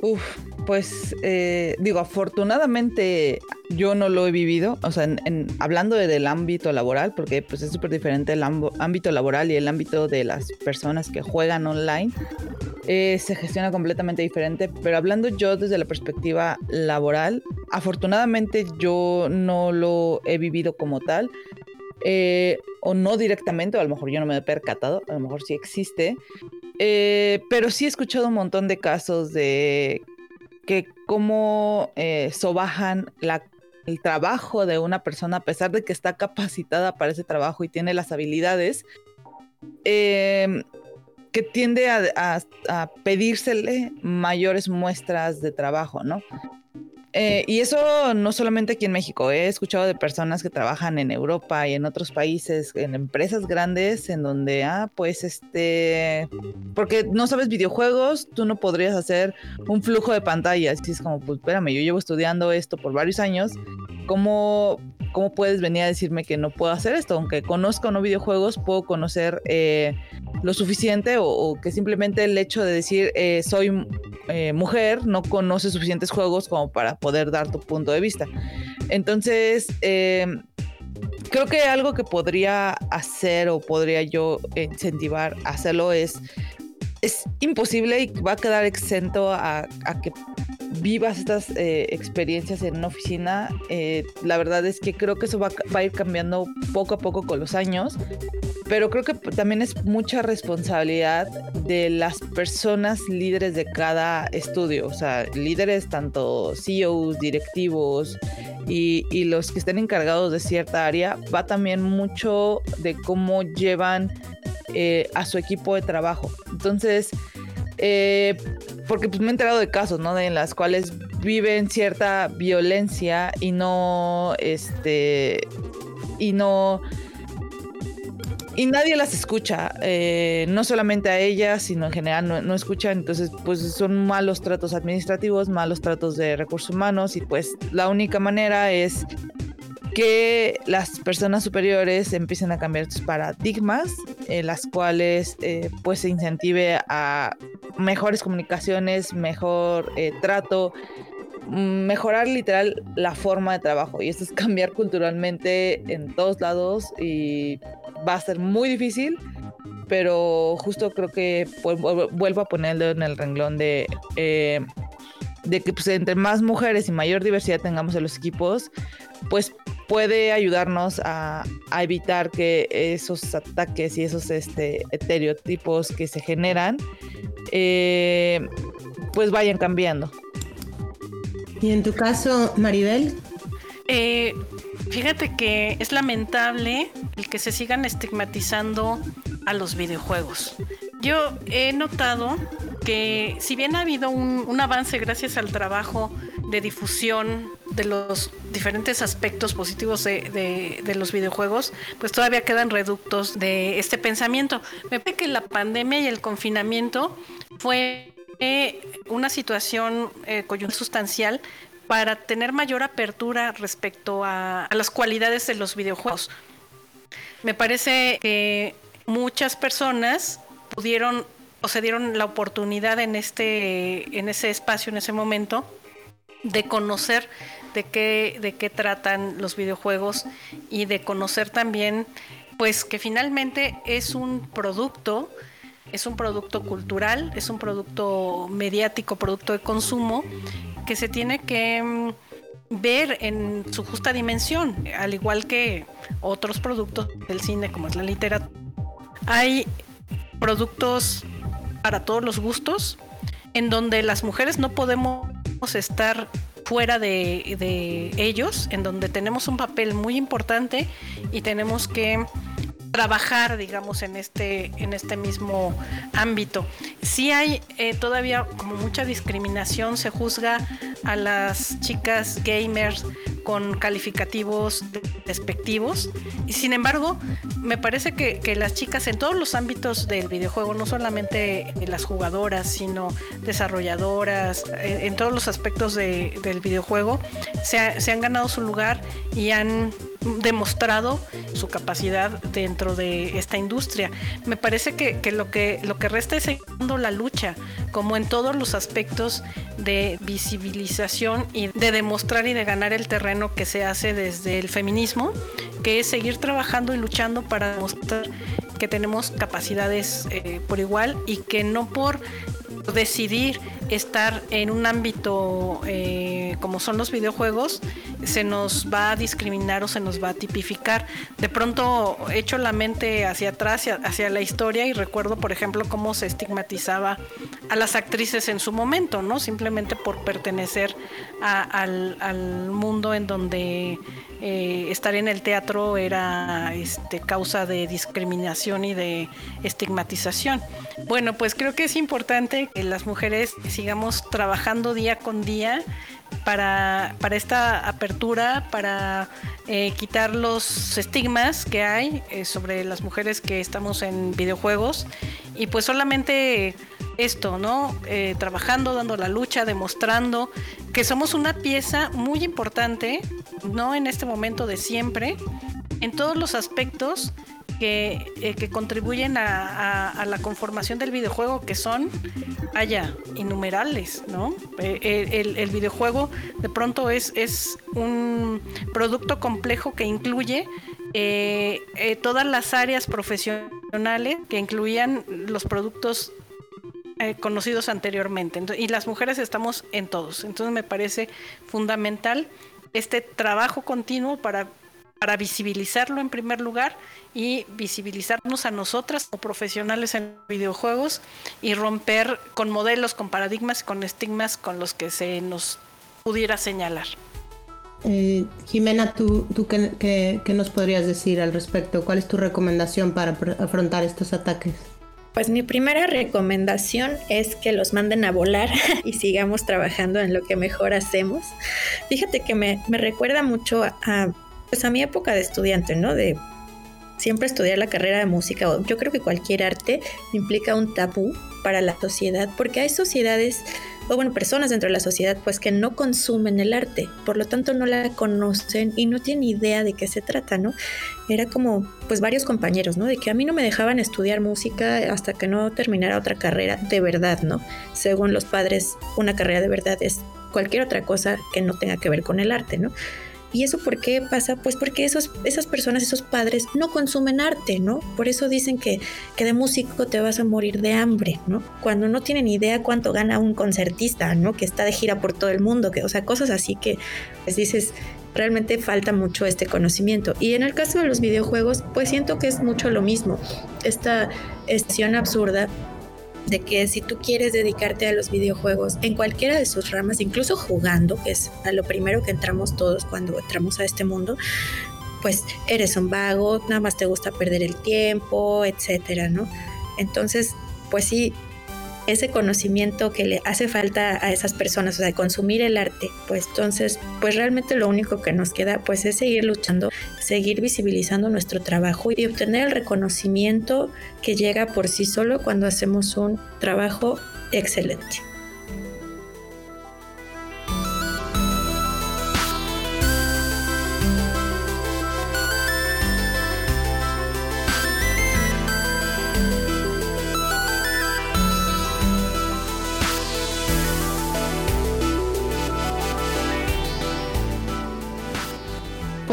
Uf, pues eh, digo, afortunadamente yo no lo he vivido, o sea, en- hablando de- del ámbito laboral, porque pues es súper diferente el ámbito laboral y el ámbito de las personas que juegan online, eh, se gestiona completamente diferente, pero hablando yo desde la perspectiva laboral, afortunadamente yo no lo he vivido como tal, eh, o no directamente, o a lo mejor yo no me he percatado, a lo mejor sí existe, eh, pero sí he escuchado un montón de casos de que cómo eh, sobajan la- el trabajo de una persona a pesar de que está capacitada para ese trabajo y tiene las habilidades, eh, que tiende a, a- a pedírsele mayores muestras de trabajo, ¿no? Eh, y eso no solamente aquí en México, he escuchado de personas que trabajan en Europa y en otros países, en empresas grandes, en donde, ah, pues este, porque no sabes videojuegos, tú no podrías hacer un flujo de pantallas. Y es como, pues espérame, yo llevo estudiando esto por varios años, ¿cómo, cómo puedes venir a decirme que no puedo hacer esto? Aunque conozco no videojuegos, puedo conocer eh, lo suficiente o, que simplemente el hecho de decir eh, soy eh, mujer no conoce suficientes juegos como para poder dar tu punto de vista. Entonces, creo que algo que podría hacer o podría yo incentivar a hacerlo es, es imposible y va a quedar exento a que vivas estas eh, experiencias en una oficina. Eh, la verdad es que creo que eso va, va a ir cambiando poco a poco con los años pero creo que también es mucha responsabilidad de las personas líderes de cada estudio, o sea, líderes tanto CEOs, directivos, y, los que estén encargados de cierta área, va también mucho de cómo llevan eh, a su equipo de trabajo. Entonces, eh, porque pues me he enterado de casos, ¿no? De en las cuales viven cierta violencia y no, este, y no, y nadie las escucha, eh, no solamente a ellas, sino en general no, no, escuchan, entonces pues son malos tratos administrativos, malos tratos de recursos humanos y pues la única manera es que las personas superiores empiecen a cambiar sus paradigmas, en las cuales eh, pues se incentive a mejores comunicaciones, mejor eh, trato, mejorar literal la forma de trabajo. Y esto es cambiar culturalmente en todos lados y va a ser muy difícil pero justo creo que vuelvo a ponerlo en el renglón de eh, de que pues, entre más mujeres y mayor diversidad tengamos en los equipos pues puede ayudarnos a, a evitar que esos ataques y esos este, estereotipos que se generan eh, pues vayan cambiando y en tu caso, Maribel. Eh, fíjate que es lamentable el que se sigan estigmatizando a los videojuegos. Yo he notado que si bien ha habido un, avance gracias al trabajo de difusión de los diferentes aspectos positivos de, de, los videojuegos, pues todavía quedan reductos de este pensamiento. Me parece que la pandemia y el confinamiento fue una situación eh, coyuntural sustancial para tener mayor apertura respecto a, las cualidades de los videojuegos. Me parece que muchas personas pudieron o se dieron la oportunidad en este en ese espacio en ese momento de conocer de qué de qué tratan los videojuegos y de conocer también pues que finalmente es un producto es un producto cultural, es un producto mediático, producto de consumo, que se tiene que mm, ver en su justa dimensión, al igual que otros productos del cine como es la literatura. Hay productos para todos los gustos, en donde las mujeres no podemos estar fuera de, ellos, en donde tenemos un papel muy importante y tenemos que trabajar, digamos, en este, en este mismo ámbito. Sí hay eh, todavía como mucha discriminación, se juzga a las chicas gamers con calificativos despectivos. Y sin embargo, me parece que, las chicas en todos los ámbitos del videojuego, no solamente las jugadoras, sino desarrolladoras, en, todos los aspectos del videojuego, se, se han ganado su lugar y han demostrado su capacidad dentro de esta industria. Me parece que, lo que lo que resta es la lucha, como en todos los aspectos de visibilización y de demostrar y de ganar el terreno que se hace desde el feminismo, que es seguir trabajando y luchando para demostrar que tenemos capacidades eh, por igual y que no por decidir estar en un ámbito eh, como son los videojuegos, se nos va a discriminar o se nos va a tipificar. De pronto echo la mente hacia atrás, hacia la historia y recuerdo, por ejemplo, cómo se estigmatizaba a las actrices en su momento, ¿no? Simplemente por pertenecer al, mundo en donde eh, estar en el teatro era este, causa de discriminación y de estigmatización. Bueno, pues creo que es importante que las mujeres sigamos trabajando día con día para, para esta apertura, para eh, quitar los estigmas que hay eh, sobre las mujeres que estamos en videojuegos y pues solamente esto, ¿no? trabajando, dando la lucha, demostrando que somos una pieza muy importante no en este momento de siempre, en todos los aspectos que, eh, contribuyen a, la conformación del videojuego, que son, allá, innumerables, ¿no? Eh, el, videojuego de pronto es, es un producto complejo que incluye eh, todas las áreas profesionales que incluían los productos conocidos anteriormente. y las mujeres estamos en todos. Entonces me parece fundamental este trabajo continuo para, para visibilizarlo en primer lugar y visibilizarnos a nosotras como profesionales en videojuegos y romper con modelos, con paradigmas, con estigmas con los que se nos pudiera señalar. Eh, Jimena, ¿tú, tú qué, qué, nos podrías decir al respecto? ¿Cuál es tu recomendación para afrontar estos ataques? Pues mi primera recomendación es que los manden a volar [laughs] y sigamos trabajando en lo que mejor hacemos. Fíjate que me, me recuerda mucho a, pues a mi época de estudiante, ¿no? De siempre estudiar la carrera de música o yo creo que cualquier arte implica un tabú para la sociedad porque hay sociedades o bueno, personas dentro de la sociedad pues que no consumen el arte, por lo tanto no la conocen y no tienen idea de qué se trata, ¿no? Era como pues varios compañeros, ¿no? De que a mí no me dejaban estudiar música hasta que no terminara otra carrera de verdad, ¿no? Según los padres, una carrera de verdad es cualquier otra cosa que no tenga que ver con el arte, ¿no? ¿Y eso por qué pasa? Pues porque esos, esas personas, esos padres no consumen arte, ¿no? Por eso dicen que, que de músico te vas a morir de hambre, ¿no? Cuando no tienen idea cuánto gana un concertista, ¿no? Que está de gira por todo el mundo, que, o sea, cosas así que pues dices, realmente falta mucho este conocimiento. Y en el caso de los videojuegos, pues siento que es mucho lo mismo. Esta estación absurda de que si tú quieres dedicarte a los videojuegos en cualquiera de sus ramas, incluso jugando, que es a lo primero que entramos todos cuando entramos a este mundo, pues eres un vago, nada más te gusta perder el tiempo, etcétera, ¿no? Entonces, pues sí, ese conocimiento que le hace falta a esas personas, o sea, consumir el arte, pues entonces, pues realmente lo único que nos queda pues es seguir luchando, seguir visibilizando nuestro trabajo y obtener el reconocimiento que llega por sí solo cuando hacemos un trabajo excelente.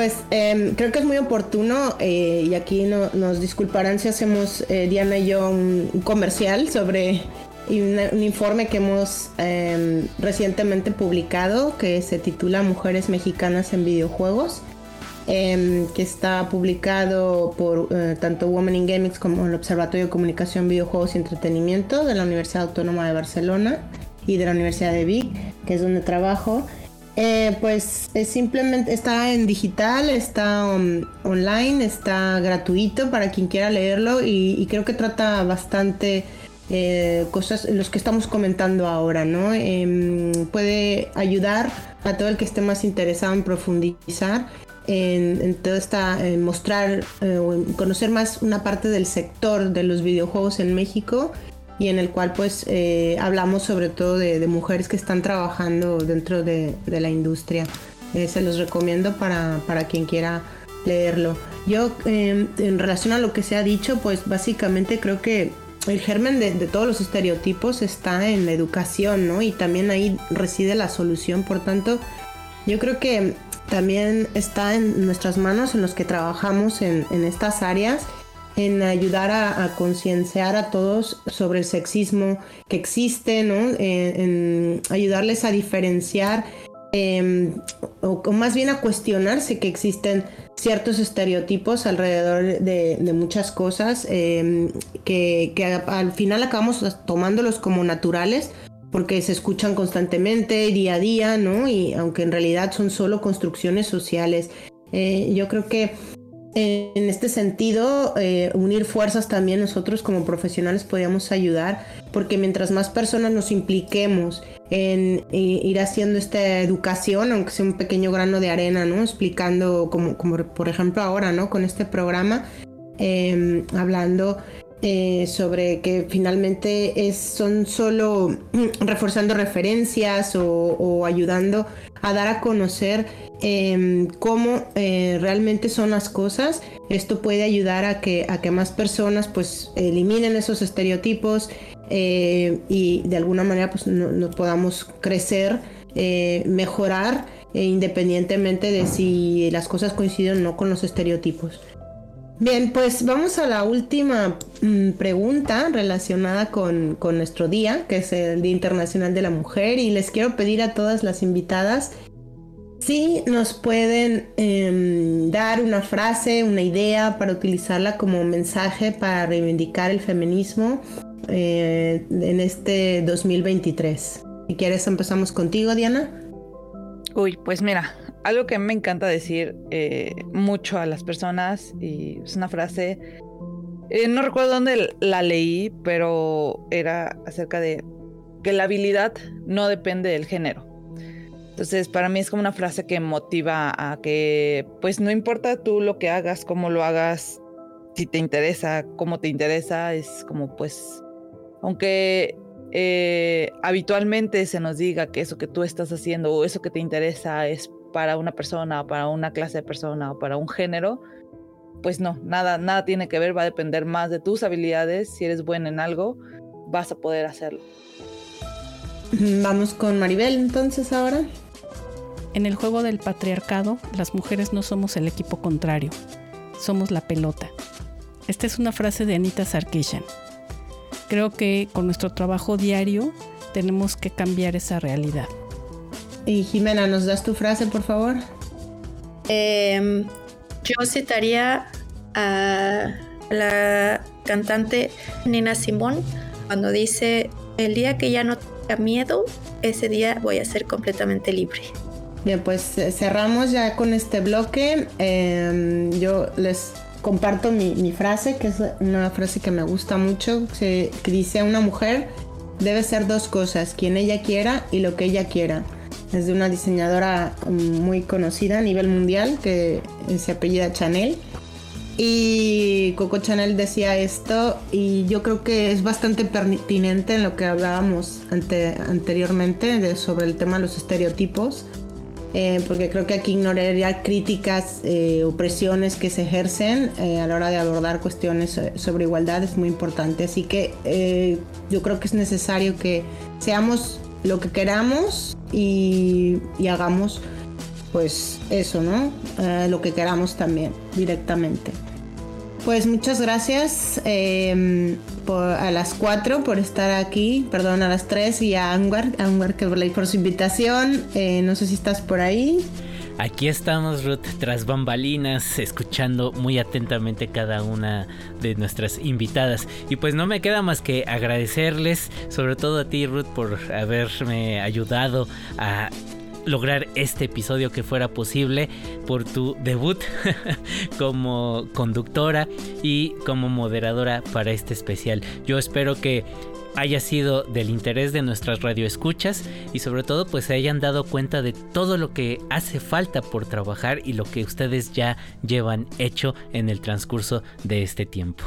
Pues em, creo que es muy oportuno eh, y aquí nos disculparán si hacemos eh, Diana y yo un, comercial sobre un, informe que hemos em, recientemente publicado que se titula Mujeres Mexicanas en Videojuegos. Em, que está publicado por eh, tanto Women in Gaming como el Observatorio de Comunicación, Videojuegos y Entretenimiento de la Universidad Autónoma de Barcelona y de la Universidad de Vic, que es donde trabajo. Eh, pues es simplemente está en digital, está um, online, está gratuito para quien quiera leerlo y, creo que trata bastante eh, cosas, los que estamos comentando ahora, ¿no? Em, puede ayudar a todo el que esté más interesado en profundizar en, en todo esta, mostrar eh, conocer más una parte del sector de los videojuegos en México y en el cual pues eh, hablamos sobre todo de, mujeres que están trabajando dentro de, la industria. Eh, se los recomiendo para, quien quiera leerlo. Yo em, en relación a lo que se ha dicho pues básicamente creo que el germen de, todos los estereotipos está en la educación, ¿no? Y también ahí reside la solución. Por tanto, yo creo que también está en nuestras manos, en los que trabajamos en estas áreas, en ayudar a, concienciar a todos sobre el sexismo que existe, ¿no? en, ayudarles a diferenciar em, o, más bien a cuestionarse que existen ciertos estereotipos alrededor de, muchas cosas em, que, al final acabamos tomándolos como naturales porque se escuchan constantemente, día a día, ¿no? Y aunque en realidad son solo construcciones sociales. Eh, yo creo que en este sentido, eh, unir fuerzas también nosotros como profesionales podríamos ayudar, porque mientras más personas nos impliquemos en eh, ir haciendo esta educación, aunque sea un pequeño grano de arena, ¿no? Explicando, como, como por ejemplo ahora, ¿no? Con este programa, em, hablando eh, sobre que finalmente son solo [clears throat] reforzando referencias o, ayudando a dar a conocer em, cómo eh, realmente son las cosas. Esto puede ayudar a que, a que más personas pues eliminen esos estereotipos eh, y de alguna manera pues nos podamos crecer, mejorar independientemente de si las cosas coinciden o no con los estereotipos. Bien, pues vamos a la última mm, pregunta relacionada con, nuestro día, que es el Día Internacional de la Mujer, y les quiero pedir a todas las invitadas si nos pueden em, dar una frase, una idea para utilizarla como mensaje para reivindicar el feminismo eh, en este 2023. Si quieres empezamos contigo, Diana. Uy, pues mira, algo que me encanta decir eh, mucho a las personas, y es una frase, eh, no recuerdo dónde la leí, pero era acerca de que la habilidad no depende del género. Entonces, para mí es como una frase que motiva a que, pues no importa tú lo que hagas, cómo lo hagas, si te interesa, cómo te interesa, es como pues, aunque eh, habitualmente se nos diga que eso que tú estás haciendo o eso que te interesa es para una persona o para una clase de persona o para un género, pues no, nada, nada tiene que ver, va a depender más de tus habilidades. Si eres buena en algo, vas a poder hacerlo. Vamos con Maribel entonces ahora. En el juego del patriarcado, las mujeres no somos el equipo contrario, somos la pelota. Esta es una frase de Anita Sarkeesian. Creo que con nuestro trabajo diario tenemos que cambiar esa realidad. Y Jimena, ¿nos das tu frase, por favor? Em, yo citaría a la cantante Nina Simón cuando dice, el día que ya no tenga miedo, ese día voy a ser completamente libre. Bien, pues eh, cerramos ya con este bloque. Em, yo les comparto mi, frase, que es una frase que me gusta mucho, que dice una mujer debe ser dos cosas, quien ella quiera y lo que ella quiera. Es de una diseñadora muy conocida a nivel mundial que se apellida Chanel. Y Coco Chanel decía esto y yo creo que es bastante pertinente en lo que hablábamos anteriormente sobre el tema de los estereotipos eh, porque creo que aquí ignoraría críticas eh, o presiones que se ejercen eh, a la hora de abordar cuestiones sobre igualdad es muy importante. Así que yo creo que es necesario que seamos lo que queramos y, hagamos pues eso, ¿no? lo que queramos también directamente. Pues muchas gracias em, a las 4 por estar aquí, perdón, a las 3 y a Anwar, Anwar por su invitación. Eh, no sé si estás por ahí. Aquí estamos, Ruth, tras bambalinas, escuchando muy atentamente cada una de nuestras invitadas. Y pues no me queda más que agradecerles, sobre todo a ti, Ruth, por haberme ayudado a lograr este episodio que fuera posible por tu debut [laughs] como conductora y como moderadora para este especial. Yo espero que haya sido del interés de nuestras radioescuchas y sobre todo pues se hayan dado cuenta de todo lo que hace falta por trabajar y lo que ustedes ya llevan hecho en el transcurso de este tiempo.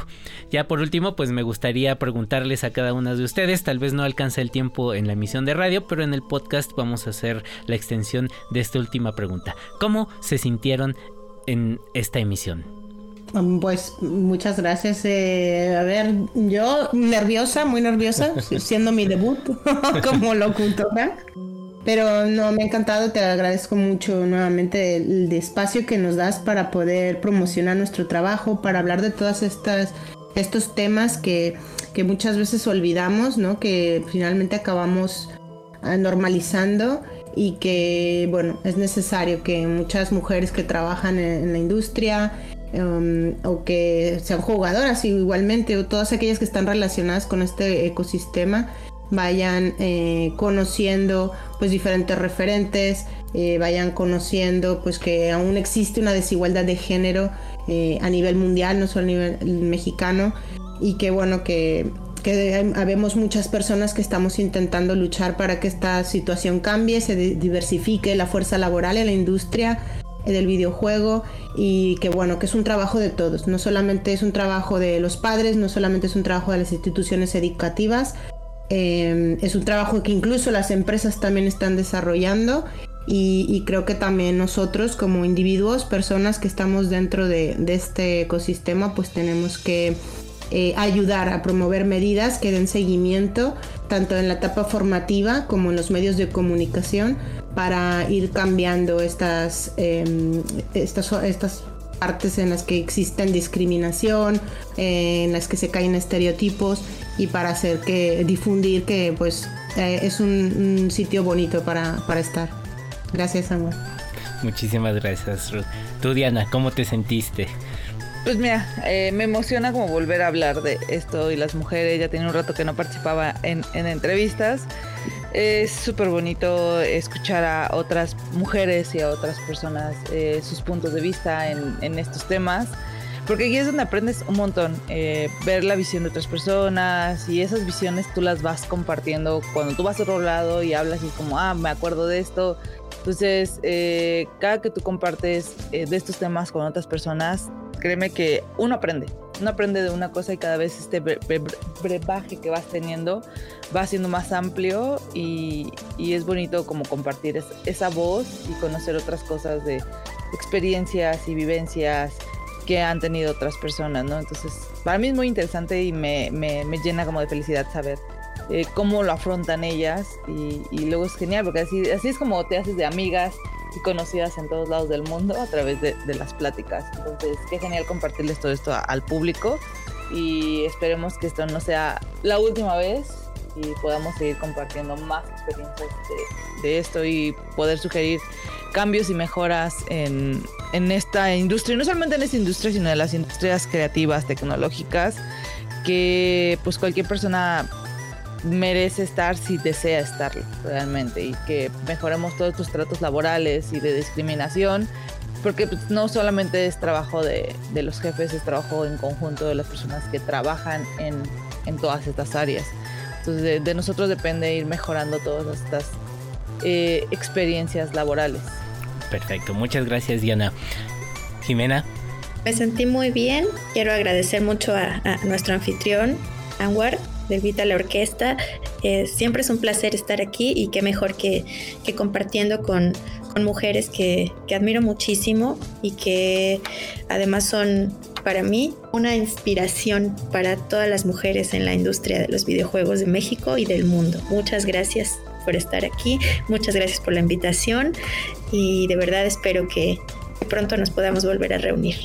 Ya por último pues me gustaría preguntarles a cada una de ustedes, tal vez no alcance el tiempo en la emisión de radio, pero en el podcast vamos a hacer la extensión de esta última pregunta. ¿Cómo se sintieron en esta emisión? Pues muchas gracias. Eh, a ver, yo nerviosa, muy nerviosa, [laughs] siendo mi debut [laughs] como locutora. Pero no, me ha encantado, te agradezco mucho nuevamente el, espacio que nos das para poder promocionar nuestro trabajo, para hablar de todas estas estos temas que, que muchas veces olvidamos, ¿no? Que finalmente acabamos ah, normalizando y que, bueno, es necesario que muchas mujeres que trabajan en la industria, Em, o que sean jugadoras igualmente o todas aquellas que están relacionadas con este ecosistema vayan eh, conociendo pues diferentes referentes eh, vayan conociendo pues que aún existe una desigualdad de género eh, a nivel mundial no solo a nivel mexicano y que bueno que que habemos muchas personas que estamos intentando luchar para que esta situación cambie, se diversifique la fuerza laboral en la industria del videojuego y que bueno, que es un trabajo de todos, no solamente es un trabajo de los padres, no solamente es un trabajo de las instituciones educativas, eh, es un trabajo que incluso las empresas también están desarrollando y, creo que también nosotros como individuos, personas que estamos dentro de, este ecosistema, pues tenemos que eh, ayudar a promover medidas que den seguimiento tanto en la etapa formativa como en los medios de comunicación para ir cambiando estas, em, estas, estas partes en las que existen discriminación, eh, en las que se caen estereotipos y para hacer que difundir que pues eh, es un, sitio bonito para, para estar. Gracias, amor. Muchísimas gracias, Ruth. Tú, Diana, ¿cómo te sentiste? Pues mira, eh, me emociona como volver a hablar de esto y las mujeres. Ya tenía un rato que no participaba en, en entrevistas. Es súper bonito escuchar a otras mujeres y a otras personas eh, sus puntos de vista en, estos temas. Porque aquí es donde aprendes un montón, eh, ver la visión de otras personas y esas visiones tú las vas compartiendo cuando tú vas a otro lado y hablas y es como, ah, me acuerdo de esto. Entonces, eh, cada que tú compartes de estos temas con otras personas, créeme que uno aprende, uno aprende de una cosa y cada vez este brebaje que vas teniendo va siendo más amplio y, es bonito como compartir esa voz y conocer otras cosas de experiencias y vivencias que han tenido otras personas, ¿no? Entonces, para mí es muy interesante y me, llena como de felicidad saber eh, cómo lo afrontan ellas y, luego es genial porque así, así es como te haces de amigas y conocidas en todos lados del mundo a través de, las pláticas. Entonces, qué genial compartirles todo esto al público y esperemos que esto no sea la última vez y podamos seguir compartiendo más experiencias de, esto y poder sugerir cambios y mejoras en, en esta industria, y no solamente en esta industria, sino en las industrias creativas, tecnológicas, que pues cualquier persona merece estar si desea estarlo realmente y que mejoremos todos tus tratos laborales y de discriminación porque pues, no solamente es trabajo de, de, los jefes, es trabajo en conjunto de las personas que trabajan en, en todas estas áreas. Entonces de, nosotros depende ir mejorando todas estas eh, experiencias laborales. Perfecto, muchas gracias Diana. Jimena. Me sentí muy bien, quiero agradecer mucho a, a nuestro anfitrión, Anwar, de Vita la Orquesta. Eh, siempre es un placer estar aquí y qué mejor que, que compartiendo con, con mujeres que, que, admiro muchísimo y que además son para mí una inspiración para todas las mujeres en la industria de los videojuegos de México y del mundo. Muchas gracias por estar aquí, muchas gracias por la invitación y de verdad espero que pronto nos podamos volver a reunir.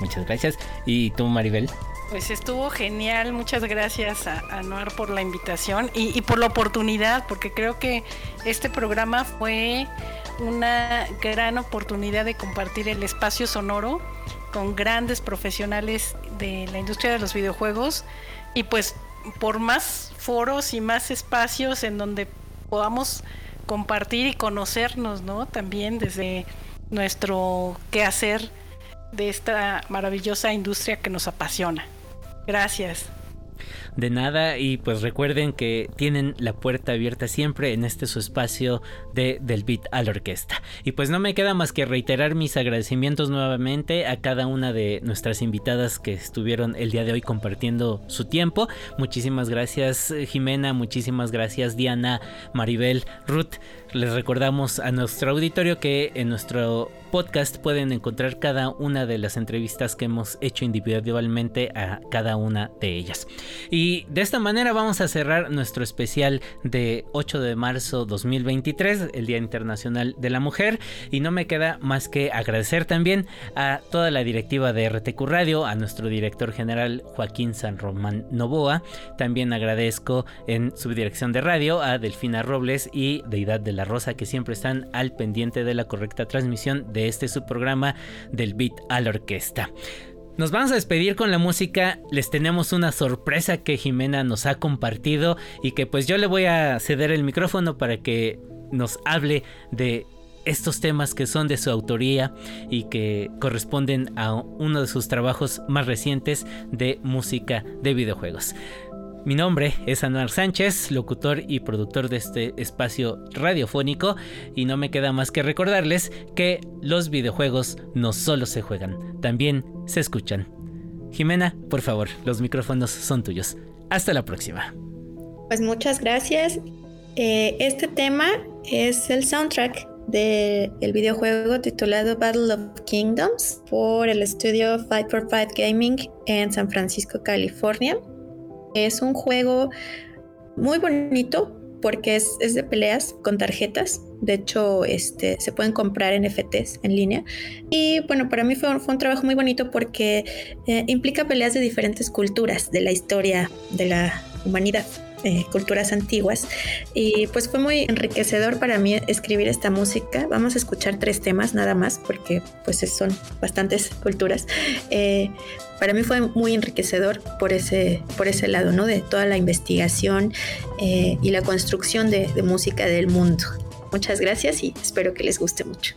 Muchas gracias. ¿Y tú, Maribel? Pues estuvo genial, muchas gracias a, Noar por la invitación y, por la oportunidad, porque creo que este programa fue una gran oportunidad de compartir el espacio sonoro con grandes profesionales de la industria de los videojuegos y pues por más foros y más espacios en donde podamos compartir y conocernos, ¿no? También desde nuestro quehacer de esta maravillosa industria que nos apasiona. Gracias. De nada y pues recuerden que tienen la puerta abierta siempre en este su espacio de Del Beat a la Orquesta. Y pues no me queda más que reiterar mis agradecimientos nuevamente a cada una de nuestras invitadas que estuvieron el día de hoy compartiendo su tiempo. Muchísimas gracias Jimena, muchísimas gracias Diana, Maribel, Ruth. Les recordamos a nuestro auditorio que en nuestro podcast pueden encontrar cada una de las entrevistas que hemos hecho individualmente a cada una de ellas. Y de esta manera vamos a cerrar nuestro especial de 8 de marzo 2023, el Día Internacional de la Mujer. Y no me queda más que agradecer también a toda la directiva de RTQ Radio, a nuestro director general Joaquín San Román Novoa. También agradezco en subdirección de radio a Delfina Robles y Deidad de la Rosa que siempre están al pendiente de la correcta transmisión de este subprograma del Beat a la Orquesta. Nos vamos a despedir con la música. Les tenemos una sorpresa que Jimena nos ha compartido y que pues yo le voy a ceder el micrófono para que nos hable de estos temas que son de su autoría y que corresponden a uno de sus trabajos más recientes de música de videojuegos. Mi nombre es Anuar Sánchez, locutor y productor de este espacio radiofónico y no me queda más que recordarles que los videojuegos no solo se juegan, también se escuchan. Jimena, por favor, los micrófonos son tuyos. Hasta la próxima. Pues muchas gracias. Eh, este tema es el soundtrack del videojuego titulado Battle of Kingdoms por el estudio Fight for Fight Gaming en San Francisco, California. Es un juego muy bonito porque es, de peleas con tarjetas. De hecho, este, se pueden comprar NFTs en línea. Y bueno, para mí fue, un trabajo muy bonito porque eh, implica peleas de diferentes culturas de la historia de la humanidad. Eh, culturas antiguas. Y pues fue muy enriquecedor para mí escribir esta música. Vamos a escuchar tres temas nada más porque pues son bastantes culturas. Eh, para mí fue muy enriquecedor por ese, por ese lado, ¿no? De toda la investigación eh, y la construcción de música del mundo. Muchas gracias y espero que les guste mucho.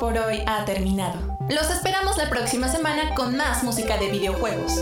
Por hoy ha terminado. Los esperamos la próxima semana con más música de videojuegos.